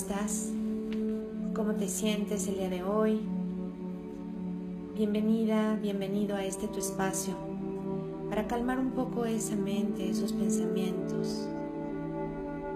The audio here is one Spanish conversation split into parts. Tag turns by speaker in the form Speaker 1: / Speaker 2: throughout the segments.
Speaker 1: estás? ¿Cómo te sientes el día de hoy? Bienvenida, bienvenido a este tu espacio para calmar un poco esa mente, esos pensamientos,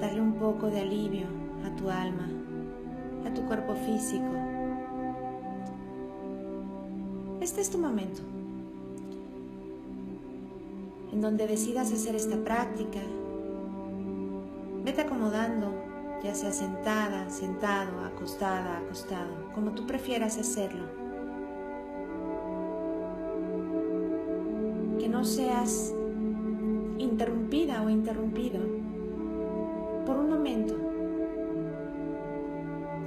Speaker 1: darle un poco de alivio a tu alma, a tu cuerpo físico. Este es tu momento en donde decidas hacer esta práctica. Vete acomodando, ya sea sentada, sentado, acostada, acostado, como tú prefieras hacerlo. Que no seas interrumpida o interrumpido por un momento.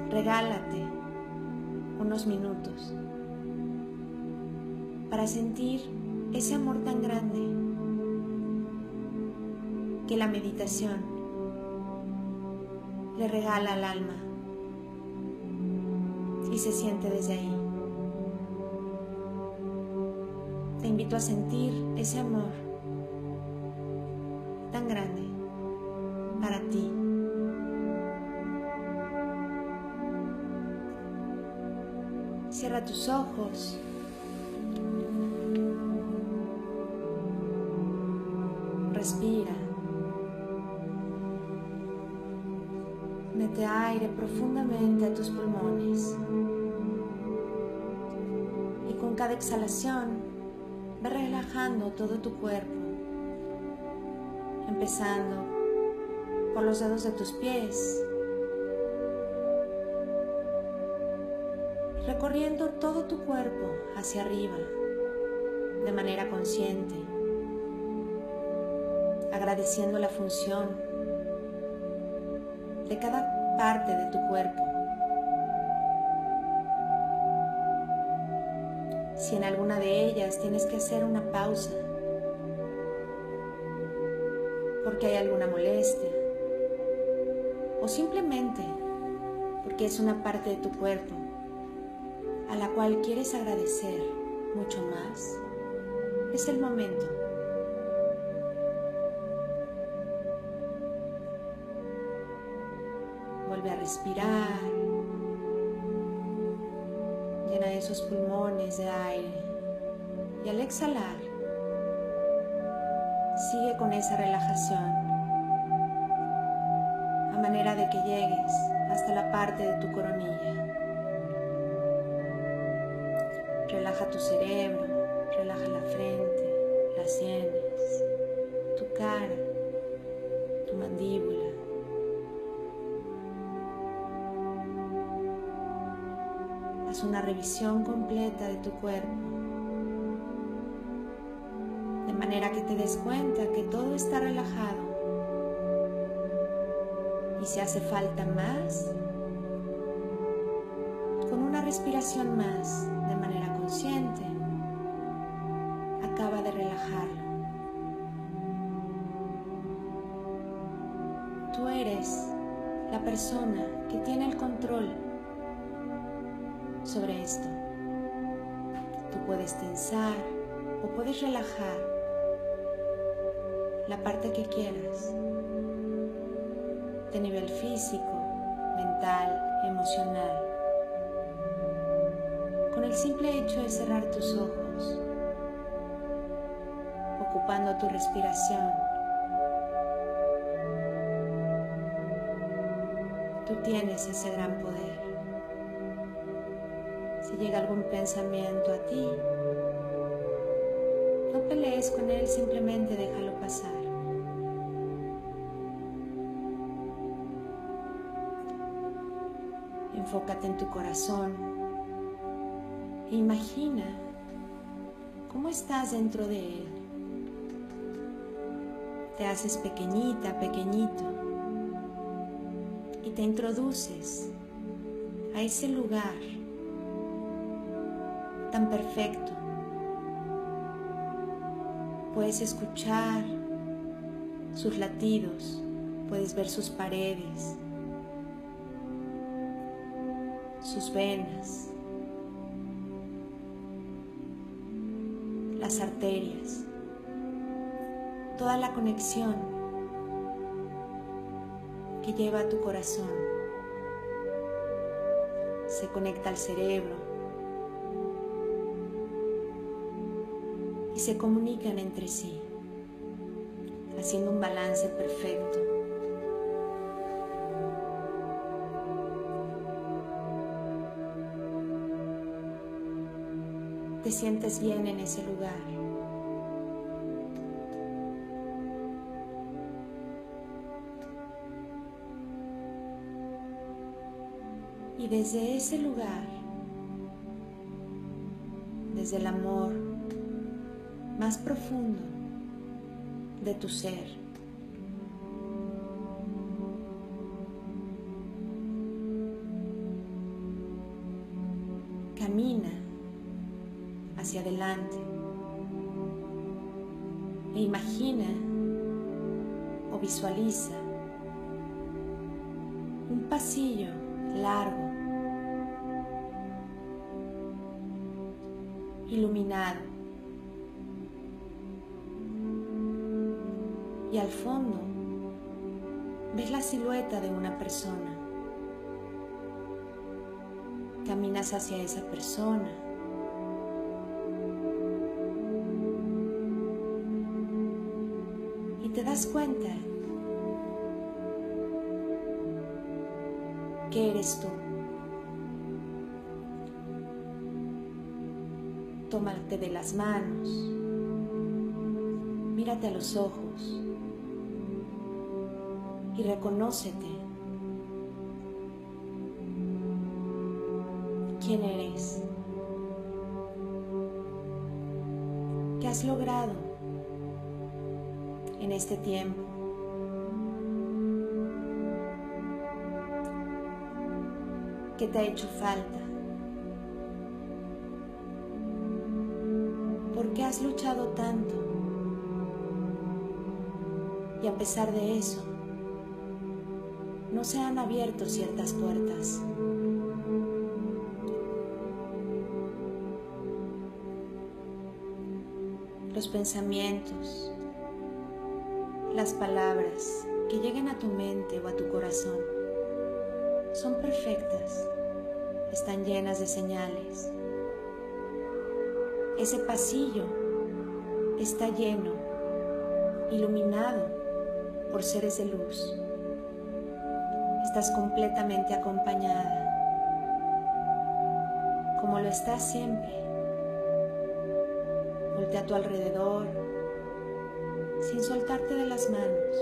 Speaker 1: Regálate unos minutos para sentir ese amor tan grande que la meditación le regala al alma y se siente desde ahí. Te invito a sentir ese amor tan grande para ti. Cierra tus ojos. Profundamente a tus pulmones. Y con cada exhalación, ve relajando todo tu cuerpo, empezando por los dedos de tus pies, recorriendo todo tu cuerpo hacia arriba de manera consciente, agradeciendo la función de cada parte de tu cuerpo. Si en alguna de ellas tienes que hacer una pausa, porque hay alguna molestia, o simplemente porque es una parte de tu cuerpo a la cual quieres agradecer mucho más, es el momento. A respirar. Llena esos pulmones de aire. Y al exhalar, sigue con esa relajación. A manera de que llegues hasta la parte de tu coronilla. Relaja tu cerebro, relaja la frente, las sienes, tu cara, una revisión completa de tu cuerpo, de manera que te des cuenta que todo está relajado. Y si hace falta más, con una respiración más de manera consciente, acaba de relajarlo. Tú eres la persona que tiene el control sobre esto. Tú puedes tensar o puedes relajar la parte que quieras de nivel físico, mental, emocional. Con el simple hecho de cerrar tus ojos, ocupando tu respiración, tú tienes ese gran poder llega algún pensamiento a ti, no pelees con él, simplemente déjalo pasar. Enfócate en tu corazón. E imagina cómo estás dentro de él. Te haces pequeñita, pequeñito y te introduces a ese lugar tan perfecto. Puedes escuchar sus latidos, puedes ver sus paredes, sus venas, las arterias, toda la conexión que lleva a tu corazón se conecta al cerebro se comunican entre sí, haciendo un balance perfecto. Te sientes bien en ese lugar. Y desde ese lugar, desde el amor más profundo de tu ser, camina hacia adelante e imagina o visualiza un pasillo largo iluminado. Y al fondo ves la silueta de una persona. Caminas hacia esa persona. Y te das cuenta que eres tú. tómate de las manos, mírate a los ojos y reconócete quién eres, qué has logrado en este tiempo. ¿Qué te ha hecho falta? ¿Por qué has luchado tanto? Y a pesar de eso, se han abierto ciertas puertas. Los pensamientos, las palabras que lleguen a tu mente o a tu corazón son perfectas, están llenas de señales ese pasillo está lleno, iluminado por seres de luz. Estás completamente acompañada, como lo estás siempre. Voltea a tu alrededor sin soltarte de las manos.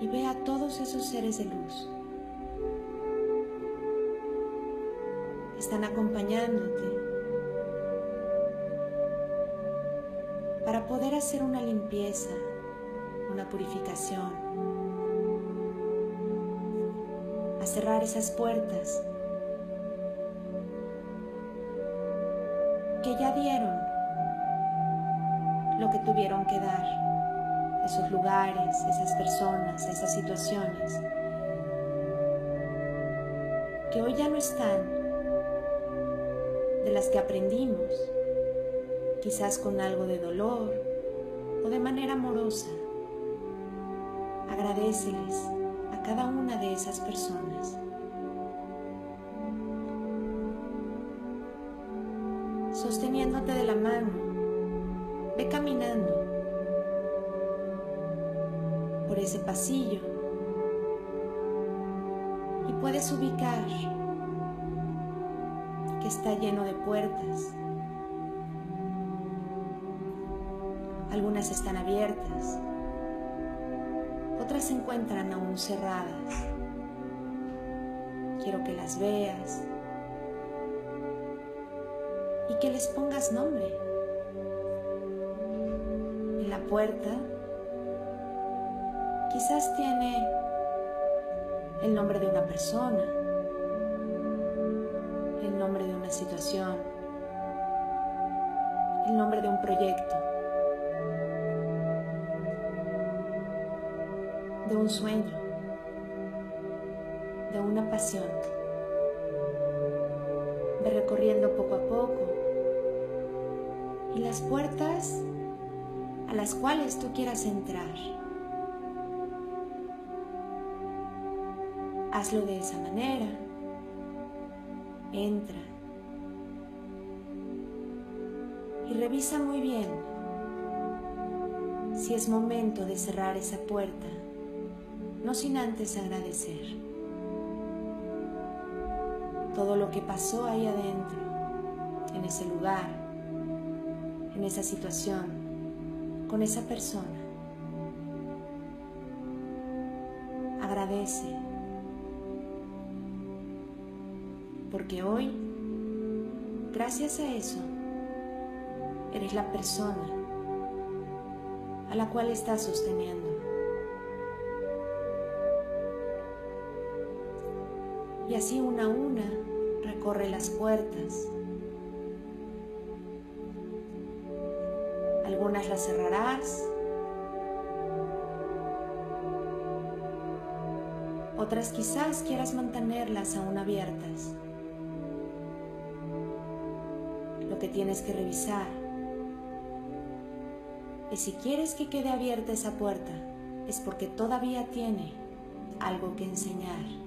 Speaker 1: Y ve a todos esos seres de luz. están acompañándote para poder hacer una limpieza, una purificación, a cerrar esas puertas que ya dieron lo que tuvieron que dar, esos lugares, esas personas, esas situaciones, que hoy ya no están de las que aprendimos, quizás con algo de dolor o de manera amorosa. Agradeceles a cada una de esas personas. Sosteniéndote de la mano, ve caminando por ese pasillo y puedes ubicar que está lleno de puertas. Algunas están abiertas, se encuentran aún cerradas. Quiero que las veas y que les pongas nombre. En la puerta quizás tiene el nombre de una persona nombre de una situación, el nombre de un proyecto, de un sueño, de una pasión. Ve recorriendo poco a poco y las puertas a las cuales tú quieras entrar. Hazlo de esa manera. Entra. Y revisa muy bien si es momento de cerrar esa puerta, no sin antes agradecer todo lo que pasó ahí adentro, en ese lugar, en esa situación, con esa persona. Agradece, porque hoy, gracias a eso, eres la persona a la cual estás sosteniendo. Y así una a una recorre las puertas. Algunas las cerrarás, otras quizás quieras mantenerlas aún abiertas. Lo que tienes que revisar es si quieres que quede abierta esa puerta, es porque todavía tiene algo que enseñar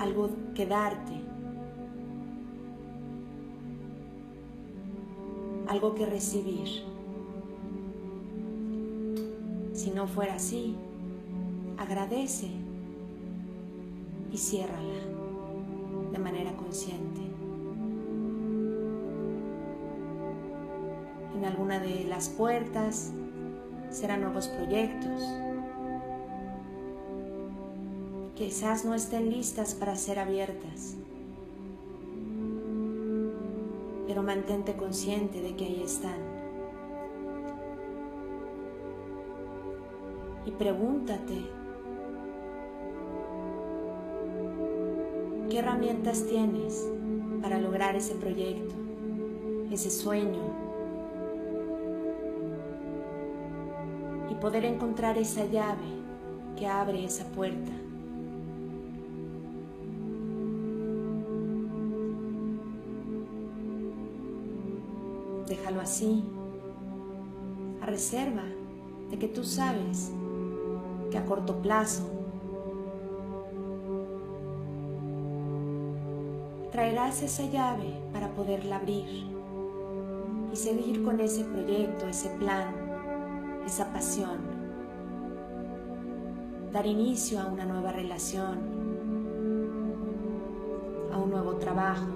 Speaker 1: algo que darte, algo que recibir. Si no fuera así, agradece y ciérrala de manera consciente. En alguna de las puertas serán nuevos proyectos, quizás no estén listas para ser abiertas. Pero mantente consciente de que ahí están. Y pregúntate, ¿qué herramientas tienes para lograr ese proyecto, ese sueño? Y poder encontrar esa llave que abre esa puerta. Así, a reserva de que tú sabes que a corto plazo traerás esa llave para poderla abrir y seguir con ese proyecto, ese plan, esa pasión, dar inicio a una nueva relación, a un nuevo trabajo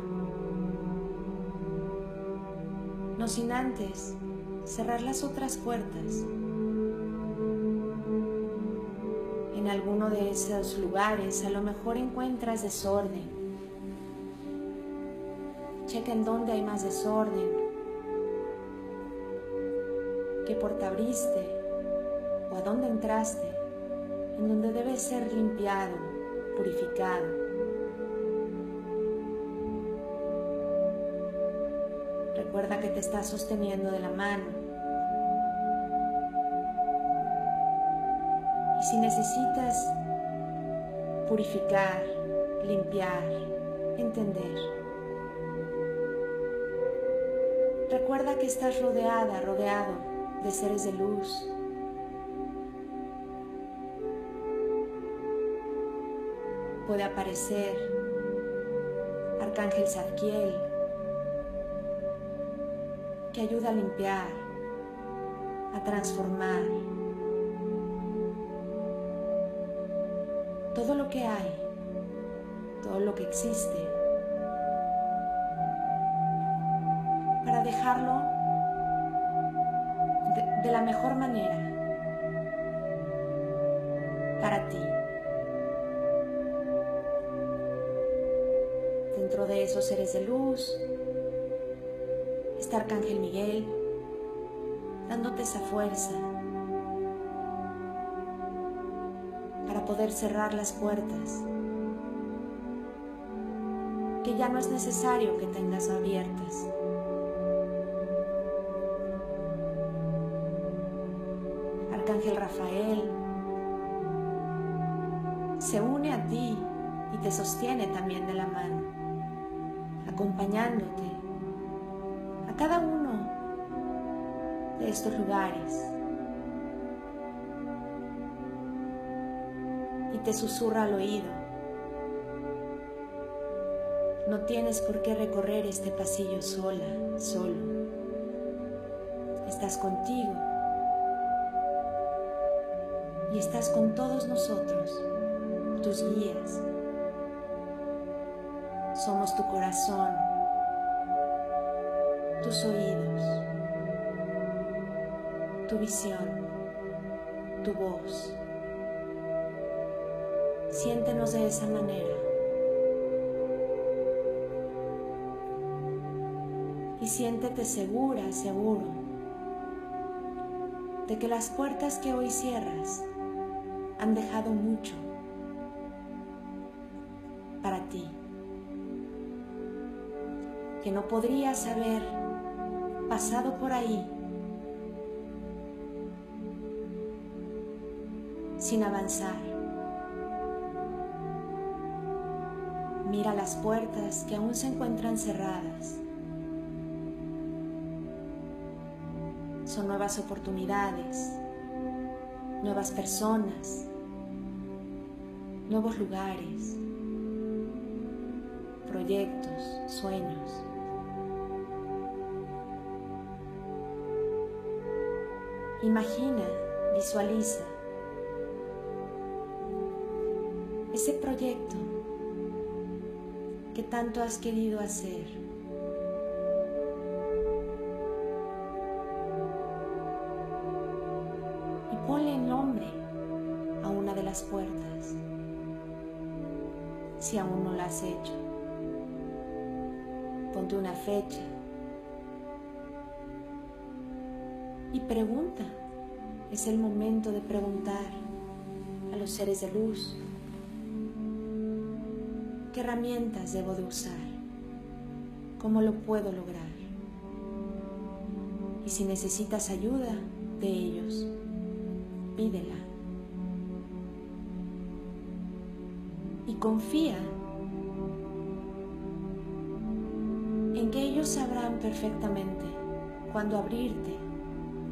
Speaker 1: no sin antes cerrar las otras puertas. En alguno de esos lugares a lo mejor encuentras desorden. Checa en dónde hay más desorden. ¿Qué puerta abriste? ¿O a dónde entraste? En donde debe ser limpiado, purificado. Que te estás sosteniendo de la mano. Y si necesitas purificar, limpiar, entender, recuerda que estás rodeada, rodeado de seres de luz. Puede aparecer Arcángel Zadkiel, que ayuda a limpiar, a transformar. Todo lo que hay, todo lo que existe, para dejarlo de, la mejor manera para ti. Dentro de esos seres de luz, está Arcángel Miguel dándote esa fuerza para poder cerrar las puertas que ya no es necesario que tengas abiertas. Arcángel Rafael se une a ti y te sostiene también de la mano, acompañándote cada uno de estos lugares. Y te susurra al oído. No tienes por qué recorrer este pasillo sola, solo. Estás contigo y estás con todos nosotros, tus guías. Somos tu corazón, tus oídos, tu visión, tu voz. Siéntenos de esa manera. Y siéntete segura, seguro, de que las puertas que hoy cierras han dejado mucho para ti, que no podrías haber pasado por ahí sin avanzar. Mira las puertas que aún se encuentran cerradas. Son nuevas oportunidades, nuevas personas, nuevos lugares, proyectos, sueños. Imagina, visualiza ese proyecto que tanto has querido hacer. Y ponle nombre a una de las puertas, si aún no la has hecho. Ponte una fecha y pregunta. Es el momento de preguntar a los seres de luz, ¿Qué herramientas debo de usar? ¿Cómo lo puedo lograr? Y si necesitas ayuda de ellos, pídela. Y confía en que ellos sabrán perfectamente cuándo abrirte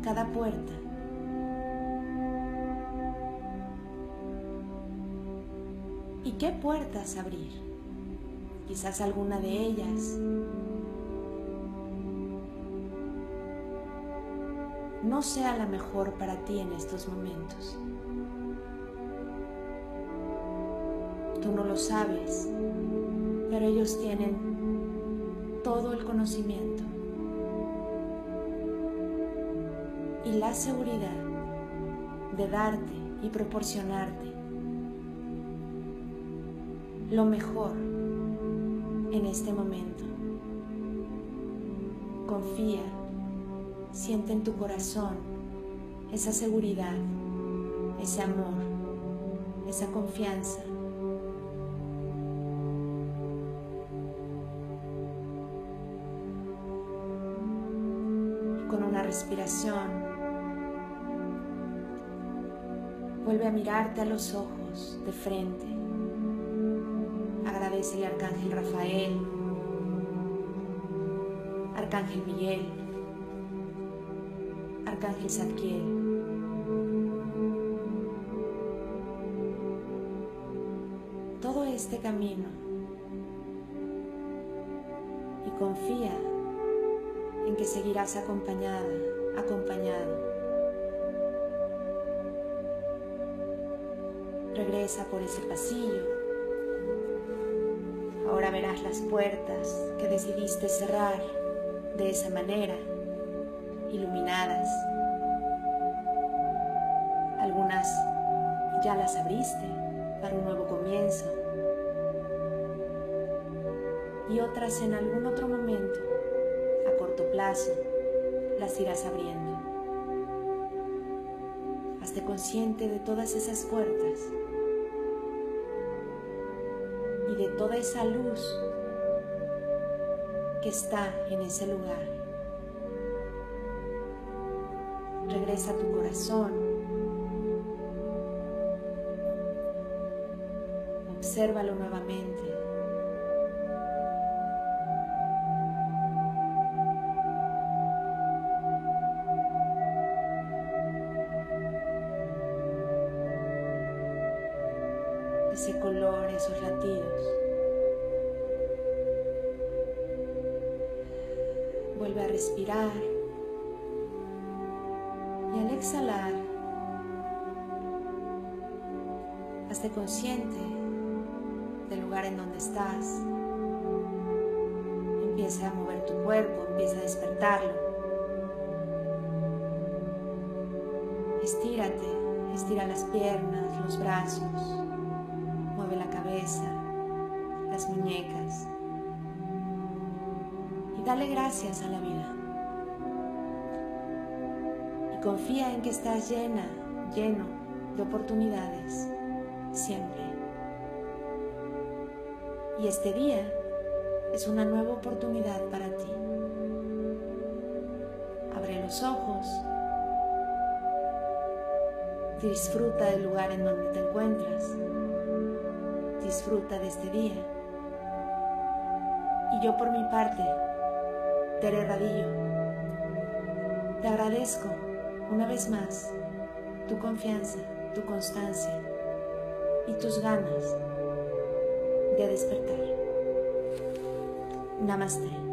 Speaker 1: cada puerta y qué puertas abrir quizás alguna de ellas. no sea la mejor para ti en estos momentos. Tú no lo sabes, pero ellos tienen todo el conocimiento y la seguridad de darte y proporcionarte lo mejor en este momento. Confía, siente en tu corazón esa seguridad, ese amor, esa confianza. con una respiración, vuelve a mirarte a los ojos de frente el Arcángel Rafael, Arcángel Miguel, Arcángel Zadkiel. Todo este camino y confía en que seguirás acompañada, acompañado. Regresa por ese pasillo Ahora verás las puertas que decidiste cerrar de esa manera, iluminadas. Algunas ya las abriste para un nuevo comienzo y otras en algún otro momento, a corto plazo, las irás abriendo. Hazte consciente de todas esas puertas toda esa luz que está en ese lugar. Regresa a tu corazón. Obsérvalo nuevamente. Empieza a mover tu cuerpo, empieza a despertarlo. Estírate, estira las piernas, los brazos, mueve la cabeza, las muñecas y dale gracias a la vida. Y confía en que estás llena, lleno de oportunidades siempre. Y este día es una nueva oportunidad para ti. Abre los ojos Disfruta del lugar en donde te encuentras. Disfruta de este día. Y yo por mi parte, Tere Radillo, te agradezco una vez más tu confianza, tu constancia y tus ganas de despertar. नमस्ते।